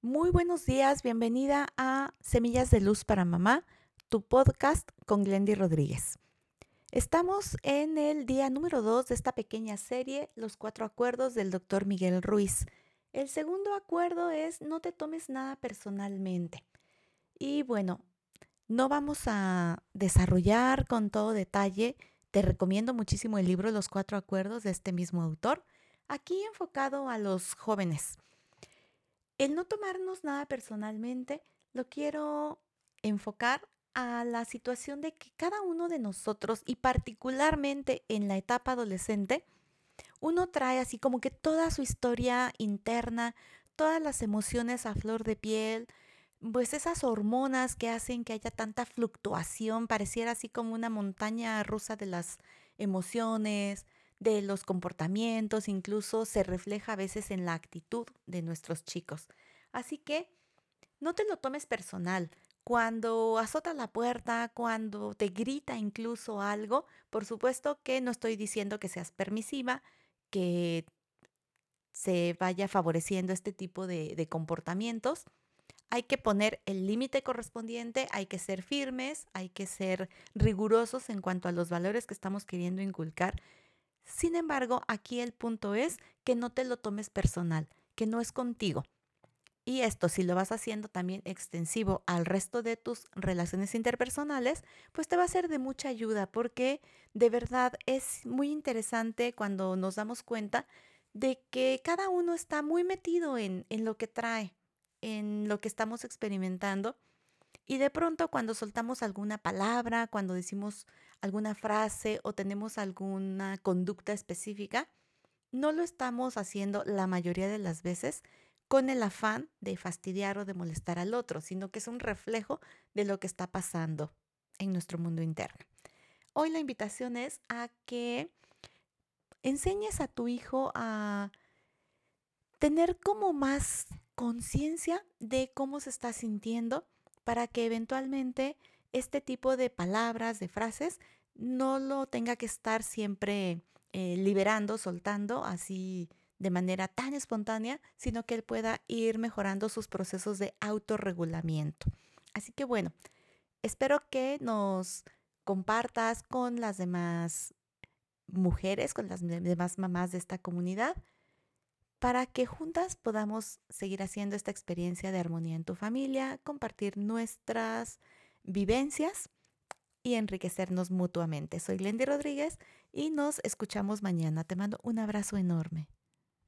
Muy buenos días, bienvenida a Semillas de Luz para Mamá, tu podcast con Glendy Rodríguez. Estamos en el día número 2 de esta pequeña serie, Los cuatro acuerdos del doctor Miguel Ruiz. El segundo acuerdo es no te tomes nada personalmente. Y bueno, no vamos a desarrollar con todo detalle. Te recomiendo muchísimo el libro Los cuatro acuerdos de este mismo autor, aquí enfocado a los jóvenes. El no tomarnos nada personalmente lo quiero enfocar a la situación de que cada uno de nosotros, y particularmente en la etapa adolescente, uno trae así como que toda su historia interna, todas las emociones a flor de piel, pues esas hormonas que hacen que haya tanta fluctuación, pareciera así como una montaña rusa de las emociones, de los comportamientos, incluso se refleja a veces en la actitud de nuestros chicos. Así que no te lo tomes personal. Cuando azota la puerta, cuando te grita incluso algo, por supuesto que no estoy diciendo que seas permisiva, que se vaya favoreciendo este tipo de, de comportamientos. Hay que poner el límite correspondiente, hay que ser firmes, hay que ser rigurosos en cuanto a los valores que estamos queriendo inculcar sin embargo, aquí el punto es que no te lo tomes personal, que no es contigo. Y esto, si lo vas haciendo también extensivo al resto de tus relaciones interpersonales, pues te va a ser de mucha ayuda porque de verdad es muy interesante cuando nos damos cuenta de que cada uno está muy metido en, en lo que trae, en lo que estamos experimentando y de pronto cuando soltamos alguna palabra, cuando decimos alguna frase o tenemos alguna conducta específica, no lo estamos haciendo la mayoría de las veces con el afán de fastidiar o de molestar al otro, sino que es un reflejo de lo que está pasando en nuestro mundo interno. Hoy la invitación es a que enseñes a tu hijo a tener como más conciencia de cómo se está sintiendo para que eventualmente este tipo de palabras, de frases, no lo tenga que estar siempre eh, liberando, soltando así de manera tan espontánea, sino que él pueda ir mejorando sus procesos de autorregulamiento. Así que bueno, espero que nos compartas con las demás mujeres, con las demás mamás de esta comunidad, para que juntas podamos seguir haciendo esta experiencia de armonía en tu familia, compartir nuestras vivencias y enriquecernos mutuamente. Soy Lendy Rodríguez y nos escuchamos mañana. Te mando un abrazo enorme.